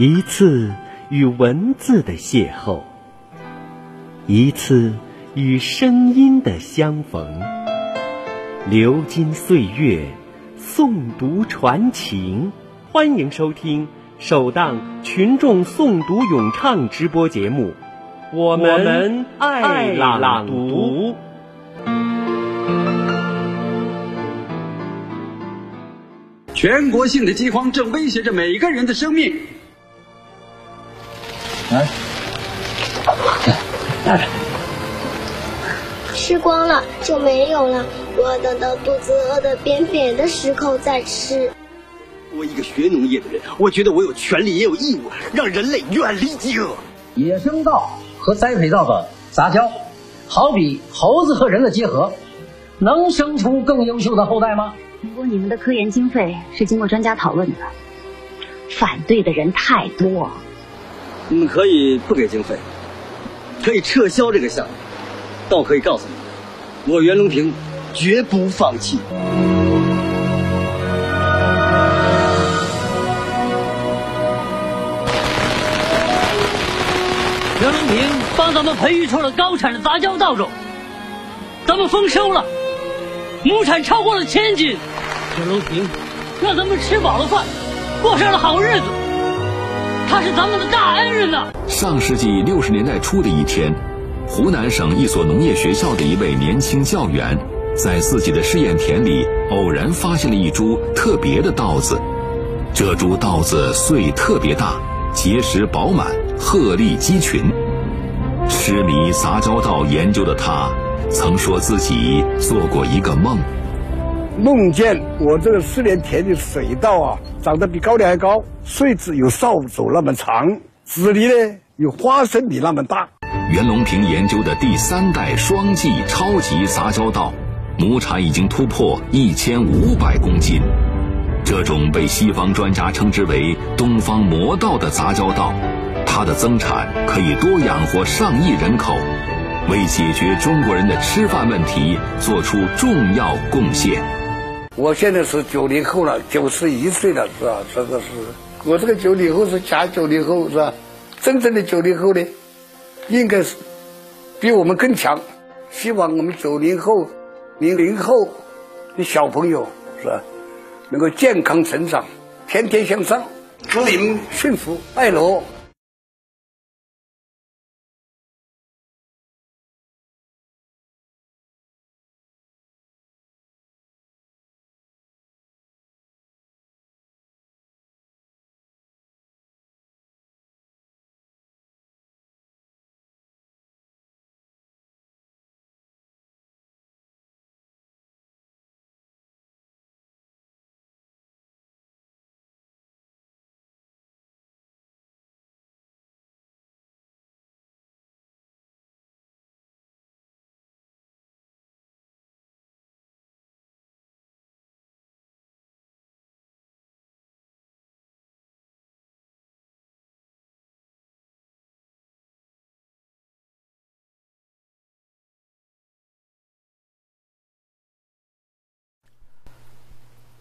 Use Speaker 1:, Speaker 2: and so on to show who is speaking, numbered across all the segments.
Speaker 1: 一次与文字的邂逅，一次与声音的相逢。流金岁月，诵读传情。欢迎收听首档群众诵读咏唱直播节目。我们爱朗读。
Speaker 2: 全国性的饥荒正威胁着每个人的生命。
Speaker 3: 带着。
Speaker 4: 吃光了就没有了，我要等到肚子饿得扁扁的时候再吃。
Speaker 5: 我一个学农业的人，我觉得我有权利也有义务让人类远离饥饿。
Speaker 3: 野生稻和栽培稻的杂交，好比猴子和人的结合，能生出更优秀的后代吗？
Speaker 6: 不过你们的科研经费是经过专家讨论的，反对的人太多。
Speaker 5: 你们可以不给经费，可以撤销这个项目，但我可以告诉你，我袁隆平绝不放弃。
Speaker 7: 袁隆平帮咱们培育出了高产的杂交稻种，咱们丰收了，亩产超过了千斤。袁隆平让咱们吃饱了饭，过上了好日子，他是咱们的大恩人呐。
Speaker 8: 上世纪六十年代初的一天，湖南省一所农业学校的一位年轻教员，在自己的试验田里偶然发现了一株特别的稻子，这株稻子穗特别大，结实饱满。鹤立鸡群，痴迷杂交稻研究的他，曾说自己做过一个梦，
Speaker 9: 梦见我这个四年田的水稻啊，长得比高粱还高，穗子有扫帚那么长，籽粒呢有花生米那么大。
Speaker 8: 袁隆平研究的第三代双季超级杂交稻，亩产已经突破一千五百公斤，这种被西方专家称之为“东方魔稻”的杂交稻。它的增产可以多养活上亿人口，为解决中国人的吃饭问题做出重要贡献。
Speaker 9: 我现在是九零后了，九十一岁了，是吧？这个是我这个九零后是假九零后，是吧？真正的九零后呢，应该是比我们更强。希望我们九零后、零零后的小朋友，是吧？能够健康成长，天天向上，祝你们幸福爱乐。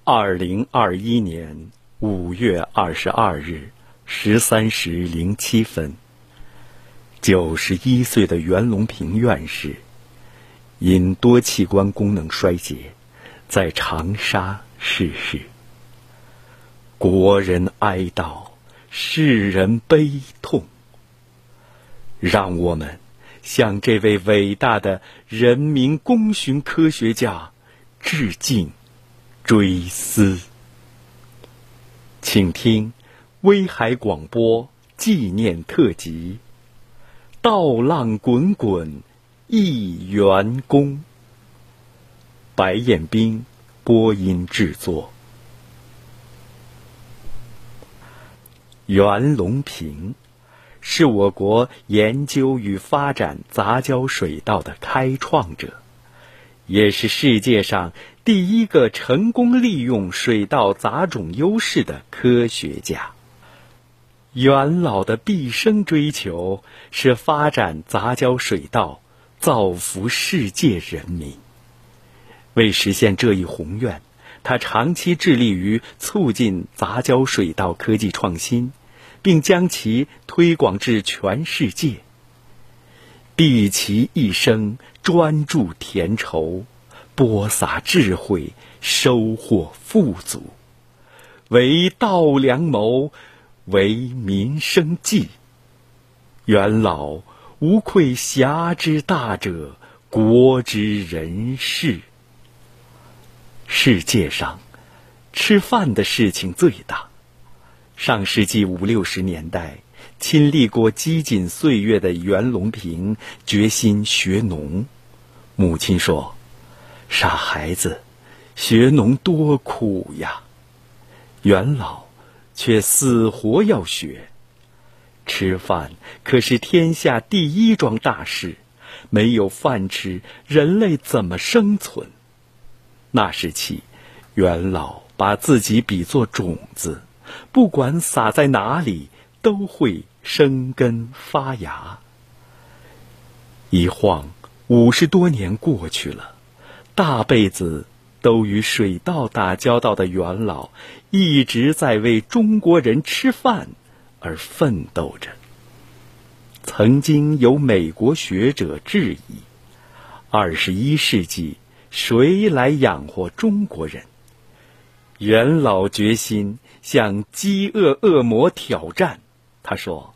Speaker 1: 二零二一年五月二十二日十三时零七分，九十一岁的袁隆平院士因多器官功能衰竭，在长沙逝世。国人哀悼，世人悲痛。让我们向这位伟大的人民功勋科学家致敬。追思，请听威海广播纪念特辑《稻浪滚滚一元功》，白彦斌播音制作。袁隆平是我国研究与发展杂交水稻的开创者，也是世界上。第一个成功利用水稻杂种优势的科学家，元老的毕生追求是发展杂交水稻，造福世界人民。为实现这一宏愿，他长期致力于促进杂交水稻科技创新，并将其推广至全世界。毕其一生专注田畴，播撒智慧，收获富足，为稻粱谋，为民生计。元老无愧侠之大者，国之人士。世界上，吃饭的事情最大。上世纪五六十年代，亲历过饥馑岁月的袁隆平决心学农。母亲说：“傻孩子，学农多苦呀！”袁老却死活要学。吃饭可是天下第一桩大事，没有饭吃，人类怎么生存？那时起，元老把自己比作种子，不管撒在哪里，都会生根发芽。一晃五十多年过去了，大辈子都与水稻打交道的元老，一直在为中国人吃饭而奋斗着。曾经有美国学者质疑：二十一世纪。谁来养活中国人？元老决心向饥饿恶魔挑战。他说：“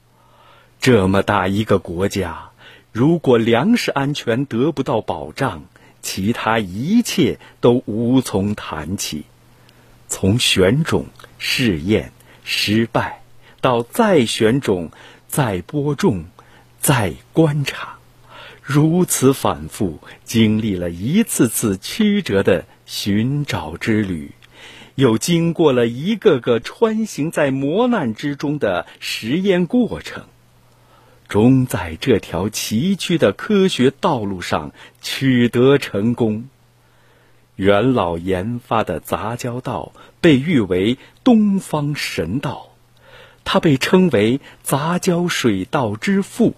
Speaker 1: 这么大一个国家，如果粮食安全得不到保障，其他一切都无从谈起。从选种、试验、失败，到再选种、再播种、再观察。”如此反复，经历了一次次曲折的寻找之旅，又经过了一个个穿行在磨难之中的实验过程，终在这条崎岖的科学道路上取得成功。元老研发的杂交稻被誉为“东方神稻”，他被称为“杂交水稻之父”。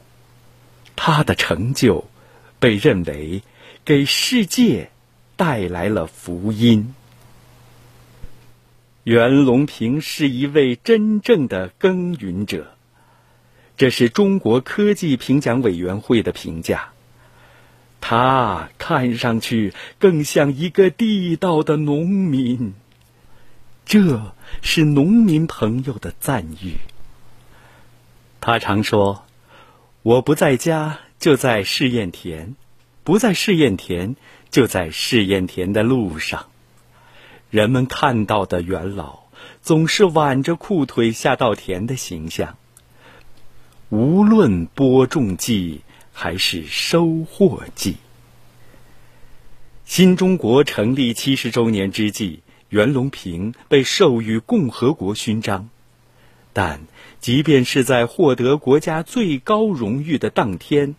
Speaker 1: 他的成就被认为给世界带来了福音。袁隆平是一位真正的耕耘者，这是中国科技评奖委员会的评价。他看上去更像一个地道的农民，这是农民朋友的赞誉。他常说。我不在家，就在试验田；不在试验田，就在试验田的路上。人们看到的元老，总是挽着裤腿下稻田的形象。无论播种季还是收获季，新中国成立七十周年之际，袁隆平被授予共和国勋章。但，即便是在获得国家最高荣誉的当天，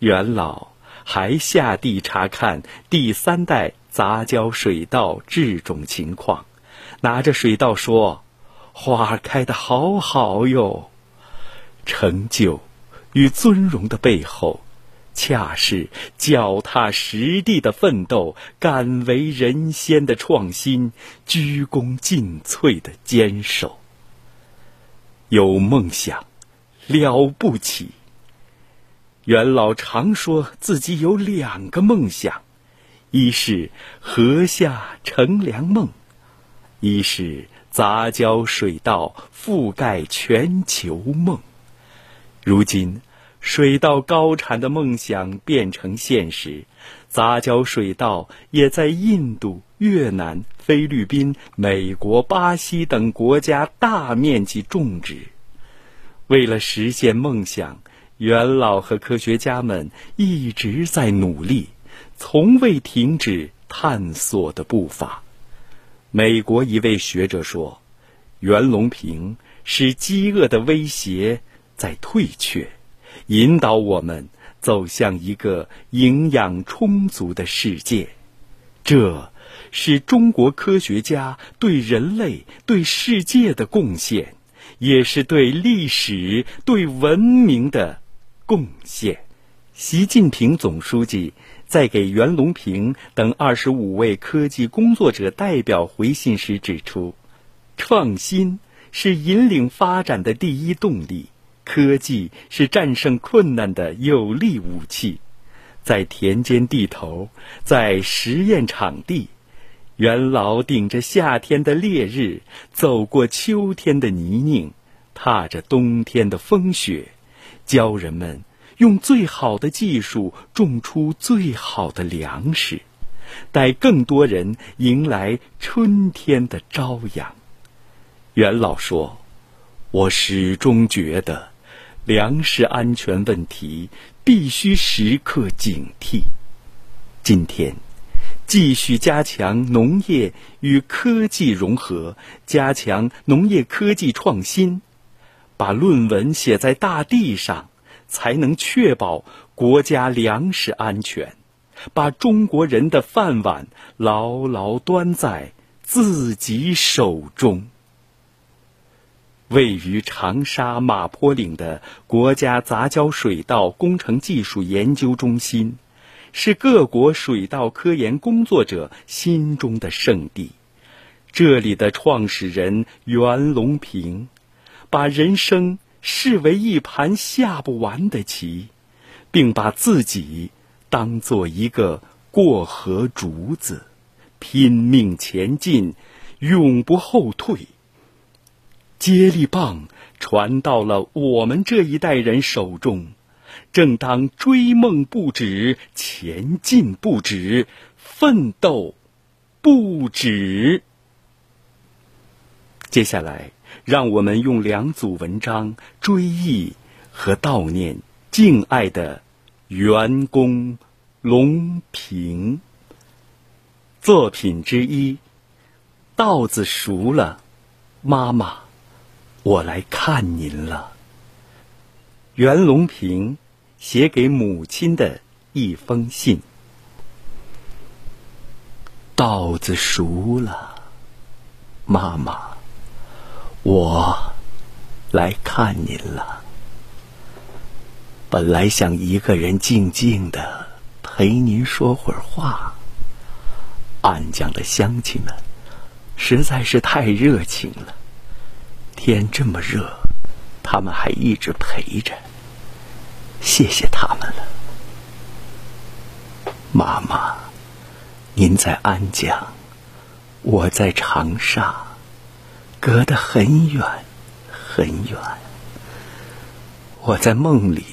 Speaker 1: 袁老还下地查看第三代杂交水稻制种情况，拿着水稻说：“花开的好好哟。”成就与尊荣的背后，恰是脚踏实地的奋斗、敢为人先的创新、鞠躬尽瘁的坚守。有梦想，了不起。元老常说自己有两个梦想，一是禾下乘凉梦，一是杂交水稻覆盖全球梦。如今，水稻高产的梦想变成现实，杂交水稻也在印度。越南、菲律宾、美国、巴西等国家大面积种植。为了实现梦想，元老和科学家们一直在努力，从未停止探索的步伐。美国一位学者说：“袁隆平是饥饿的威胁在退却，引导我们走向一个营养充足的世界。”这。是中国科学家对人类、对世界的贡献，也是对历史、对文明的贡献。习近平总书记在给袁隆平等二十五位科技工作者代表回信时指出，创新是引领发展的第一动力，科技是战胜困难的有力武器。在田间地头，在实验场地，元老顶着夏天的烈日，走过秋天的泥泞，踏着冬天的风雪，教人们用最好的技术种出最好的粮食，带更多人迎来春天的朝阳。元老说：“我始终觉得，粮食安全问题。”必须时刻警惕。今天，继续加强农业与科技融合，加强农业科技创新，把论文写在大地上，才能确保国家粮食安全，把中国人的饭碗牢牢端在自己手中。位于长沙马坡岭的国家杂交水稻工程技术研究中心，是各国水稻科研工作者心中的圣地。这里的创始人袁隆平，把人生视为一盘下不完的棋，并把自己当做一个过河卒子，拼命前进，永不后退。接力棒传到了我们这一代人手中，正当追梦不止，前进不止，奋斗不止。接下来，让我们用两组文章追忆和悼念敬爱的员工隆平。作品之一：稻子熟了，妈妈。我来看您了。袁隆平写给母亲的一封信。稻子熟了，妈妈，我来看您了。本来想一个人静静的陪您说会儿话，安江的乡亲们实在是太热情了。天这么热，他们还一直陪着，谢谢他们了。妈妈，您在安江，我在长沙，隔得很远很远。我在梦里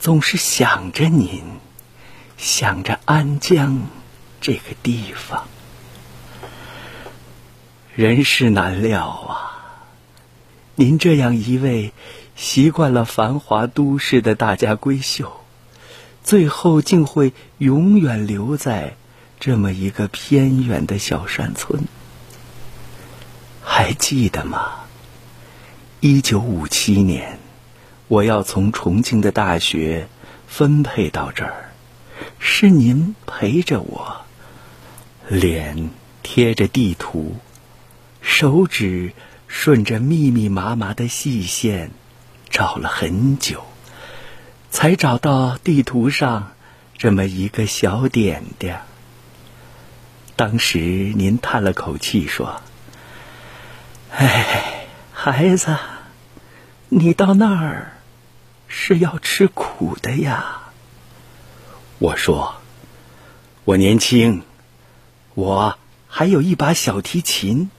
Speaker 1: 总是想着您，想着安江这个地方。人世难料啊！您这样一位习惯了繁华都市的大家闺秀，最后竟会永远留在这么一个偏远的小山村。还记得吗？一九五七年，我要从重庆的大学分配到这儿，是您陪着我，脸贴着地图，手指。顺着密密麻麻的细线，找了很久，才找到地图上这么一个小点点。当时您叹了口气说：“哎，孩子，你到那儿是要吃苦的呀。”我说：“我年轻，我还有一把小提琴。”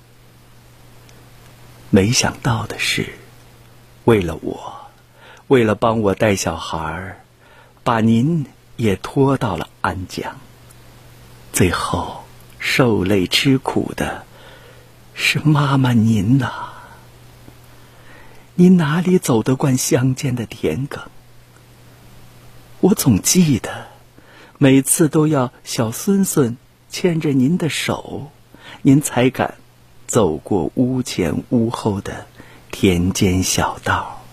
Speaker 1: 没想到的是，为了我，为了帮我带小孩儿，把您也拖到了安江。最后受累吃苦的是妈妈您呐。您哪里走得惯乡间的田埂？我总记得，每次都要小孙孙牵着您的手，您才敢。走过屋前屋后的田间小道，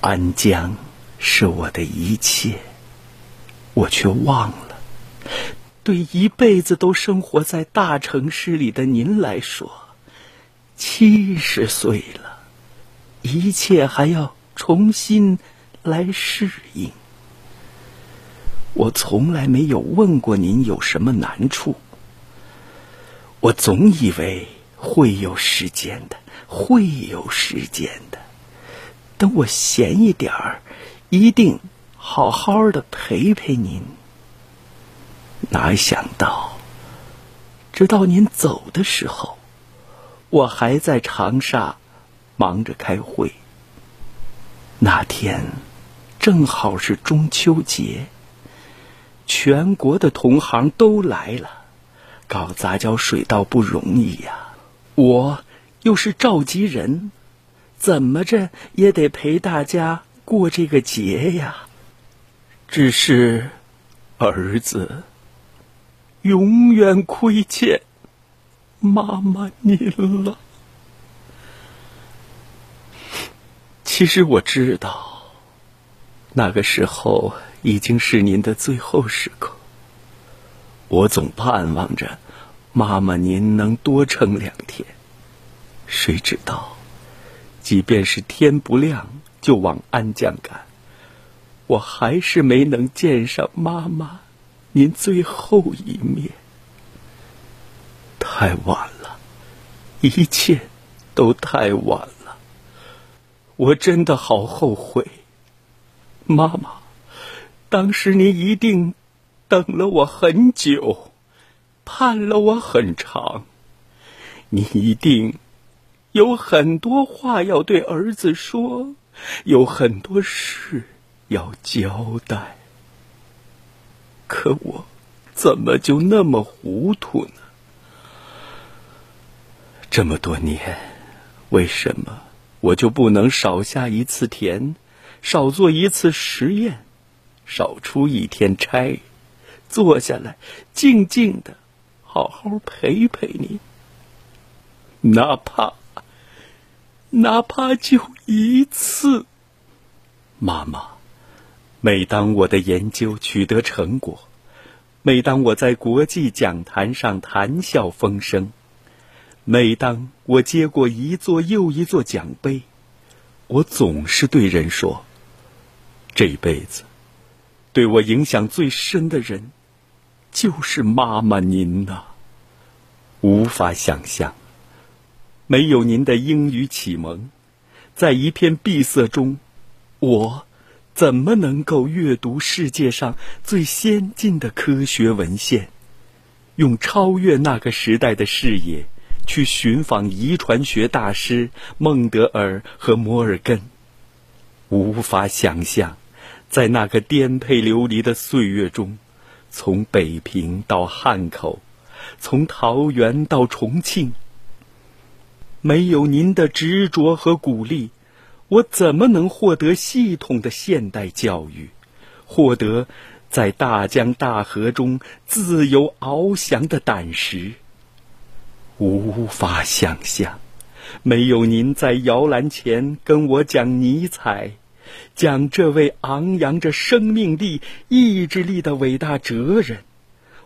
Speaker 1: 安江是我的一切，我却忘了。对一辈子都生活在大城市里的您来说，七十岁了，一切还要重新来适应。我从来没有问过您有什么难处。我总以为会有时间的，会有时间的。等我闲一点儿，一定好好的陪陪您。哪想到，直到您走的时候，我还在长沙忙着开会。那天正好是中秋节，全国的同行都来了。搞杂交水稻不容易呀，我又是召集人，怎么着也得陪大家过这个节呀。只是儿子永远亏欠妈妈您了。其实我知道，那个时候已经是您的最后时刻。我总盼望着妈妈您能多撑两天，谁知道，即便是天不亮就往安江赶，我还是没能见上妈妈。您最后一面。太晚了，一切都太晚了，我真的好后悔，妈妈，当时您一定。等了我很久，盼了我很长。你一定有很多话要对儿子说，有很多事要交代。可我怎么就那么糊涂呢？这么多年，为什么我就不能少下一次田，少做一次实验，少出一天差？坐下来，静静的，好好陪陪你。哪怕，哪怕就一次。妈妈，每当我的研究取得成果，每当我在国际讲坛上谈笑风生，每当我接过一座又一座奖杯，我总是对人说：这辈子，对我影响最深的人。就是妈妈您呐，无法想象，没有您的英语启蒙，在一片闭塞中，我怎么能够阅读世界上最先进的科学文献，用超越那个时代的视野去寻访遗传学大师孟德尔和摩尔根？无法想象，在那个颠沛流离的岁月中。从北平到汉口，从桃园到重庆，没有您的执着和鼓励，我怎么能获得系统的现代教育，获得在大江大河中自由翱翔的胆识？无法想象，没有您在摇篮前跟我讲尼采。讲这位昂扬着生命力、意志力的伟大哲人，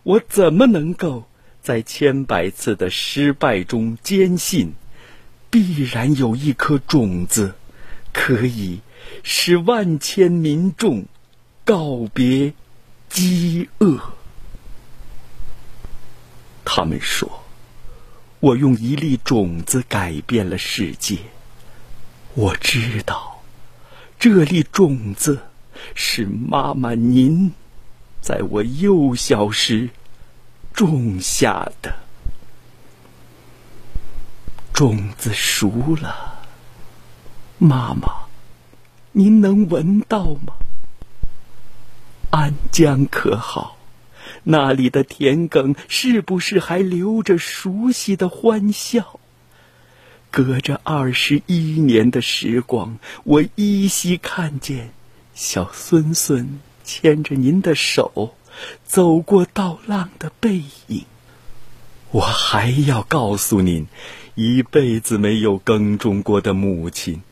Speaker 1: 我怎么能够在千百次的失败中坚信，必然有一颗种子，可以使万千民众告别饥饿？他们说，我用一粒种子改变了世界。我知道。这粒种子是妈妈您在我幼小时种下的，种子熟了，妈妈，您能闻到吗？安江可好？那里的田埂是不是还留着熟悉的欢笑？隔着二十一年的时光，我依稀看见小孙孙牵着您的手走过稻浪的背影。我还要告诉您，一辈子没有耕种过的母亲，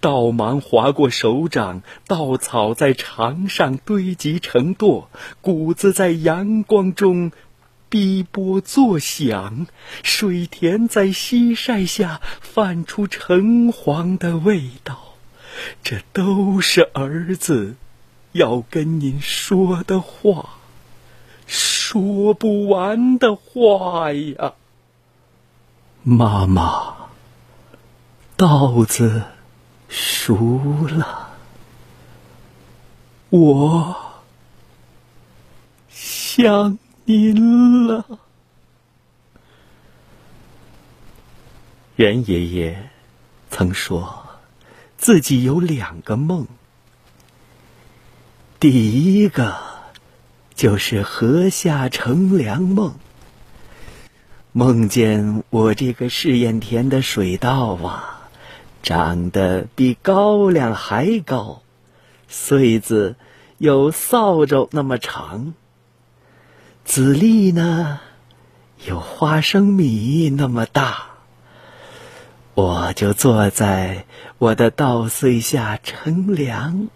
Speaker 1: 稻芒划过手掌，稻草在场上堆积成垛，谷子在阳光中。碧波作响，水田在西晒下泛出橙黄的味道，这都是儿子要跟您说的话，说不完的话呀。妈妈，稻子熟了，我想您了。袁爷爷曾说自己有两个梦，第一个就是河下乘凉梦。梦见我这个试验田的水稻啊，长得比高粱还高，穗子有扫帚那么长，籽粒呢有花生米那么大。我就坐在我的稻穗下乘凉。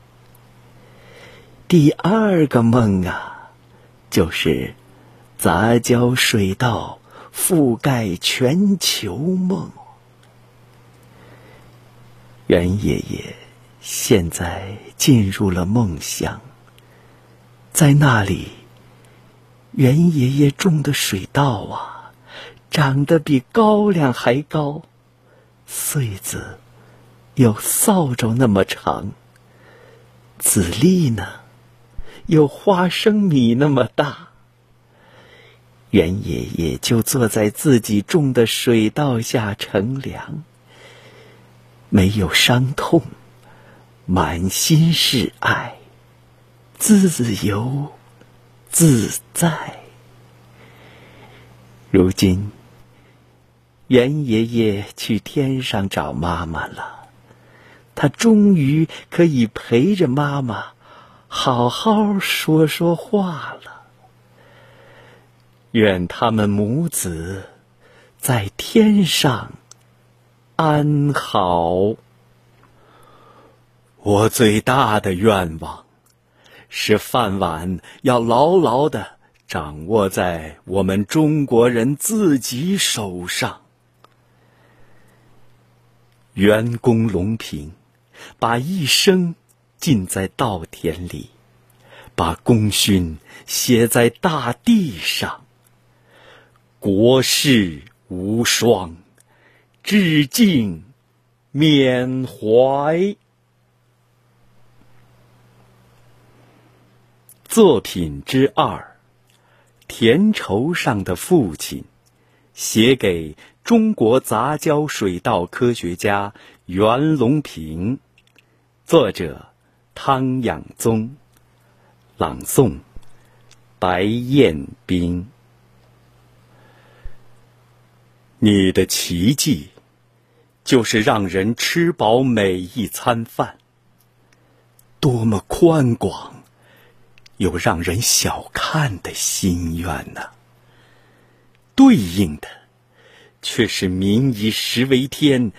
Speaker 1: 第二个梦啊，就是杂交水稻。覆盖全球梦。袁爷爷现在进入了梦乡，在那里，袁爷爷种的水稻啊，长得比高粱还高，穗子有扫帚那么长，籽粒呢，有花生米那么大。袁爷爷就坐在自己种的水稻下乘凉，没有伤痛，满心是爱，自由自在。如今，袁爷爷去天上找妈妈了，他终于可以陪着妈妈好好说说话了。愿他们母子在天上安好。我最大的愿望是饭碗要牢牢的掌握在我们中国人自己手上。袁公隆平把一生浸在稻田里，把功勋写在大地上。国士无双，致敬缅怀。作品之二：田畴上的父亲，写给中国杂交水稻科学家袁隆平。作者：汤养宗。朗诵：白彦斌。你的奇迹，就是让人吃饱每一餐饭。多么宽广，有让人小看的心愿呢！对应的，却是“民以食为天”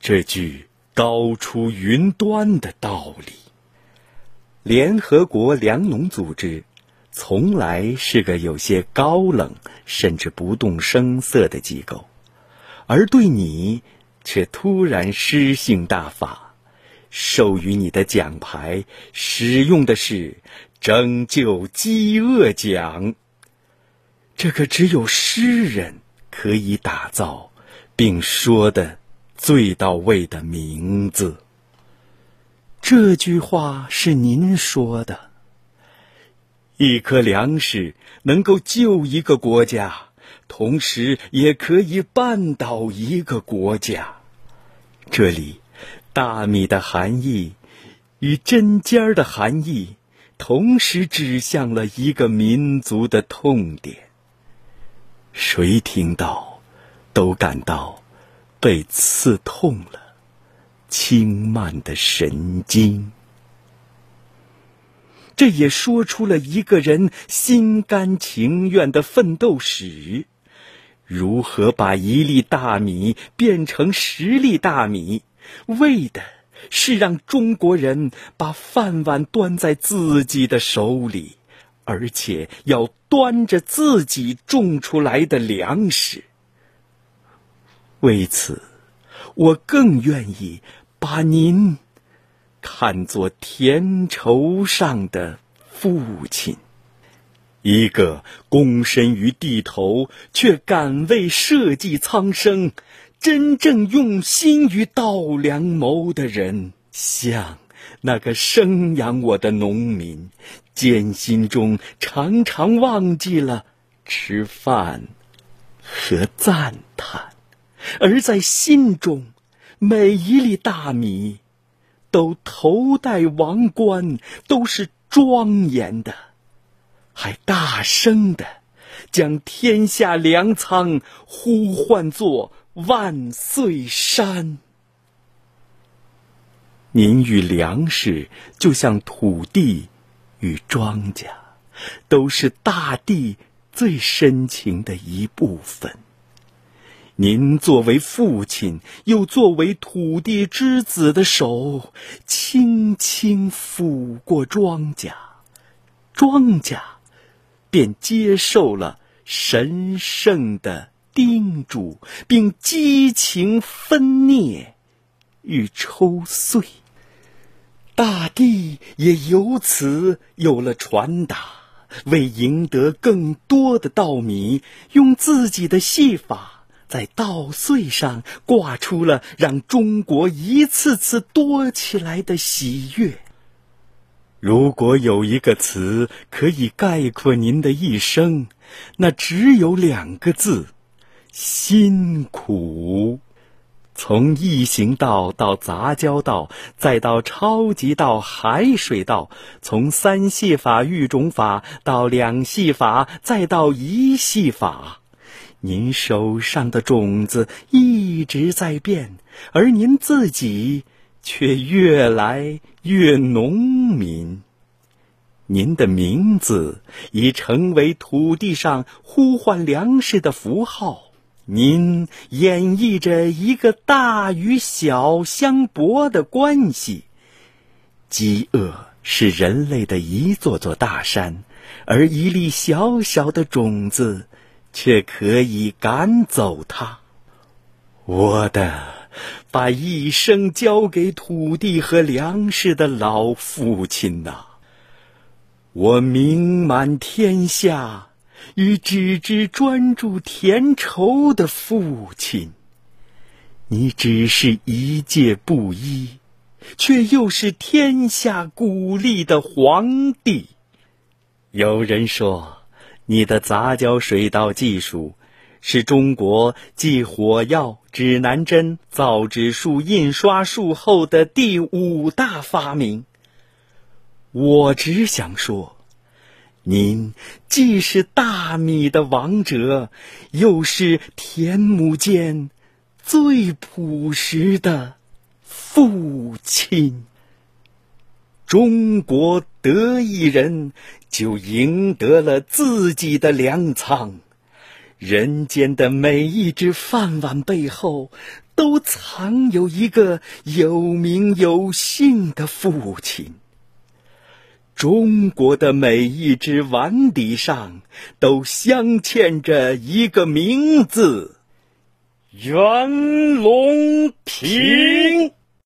Speaker 1: 这句高出云端的道理。联合国粮农组织。从来是个有些高冷，甚至不动声色的机构，而对你却突然诗性大发，授予你的奖牌使用的是“拯救饥饿奖”，这个只有诗人可以打造并说的最到位的名字。这句话是您说的。一颗粮食能够救一个国家，同时也可以绊倒一个国家。这里，大米的含义与针尖儿的含义，同时指向了一个民族的痛点。谁听到，都感到被刺痛了轻慢的神经。这也说出了一个人心甘情愿的奋斗史，如何把一粒大米变成十粒大米，为的是让中国人把饭碗端在自己的手里，而且要端着自己种出来的粮食。为此，我更愿意把您。看作田畴上的父亲，一个躬身于地头却敢为社稷苍生、真正用心于稻粱谋的人，像那个生养我的农民，艰辛中常常忘记了吃饭和赞叹，而在心中，每一粒大米都头戴王冠，都是庄严的。还大声的将天下粮仓呼唤作万岁山。您与粮食就像土地与庄稼，都是大地最深情的一部分。您作为父亲，又作为土地之子的手，轻轻抚过庄稼，庄稼。便接受了神圣的叮嘱，并激情分裂与抽碎。大地也由此有了传达，为赢得更多的稻米，用自己的戏法在稻穗上挂出了让中国一次次多起来的喜悦。如果有一个词可以概括您的一生，那只有两个字：辛苦。从异行道到杂交道，再到超级道、海水道；从三系法、育种法到两系法，再到一系法，您手上的种子一直在变，而您自己。却越来越农民。您的名字已成为土地上呼唤粮食的符号。您演绎着一个大与小相搏的关系。饥饿是人类的一座座大山，而一粒小小的种子却可以赶走它。我的。把一生交给土地和粮食的老父亲呐，我名满天下，与只知专注田畴的父亲。你只是一介布衣，却又是天下鼓励的皇帝。有人说，你的杂交水稻技术。是中国继火药、指南针、造纸术、印刷术后的第五大发明。我只想说，您既是大米的王者，又是田亩间最朴实的父亲。中国得一人，就赢得了自己的粮仓。人间的每一只饭碗背后，都藏有一个有名有姓的父亲。中国的每一只碗底上，都镶嵌着一个名字——袁隆平。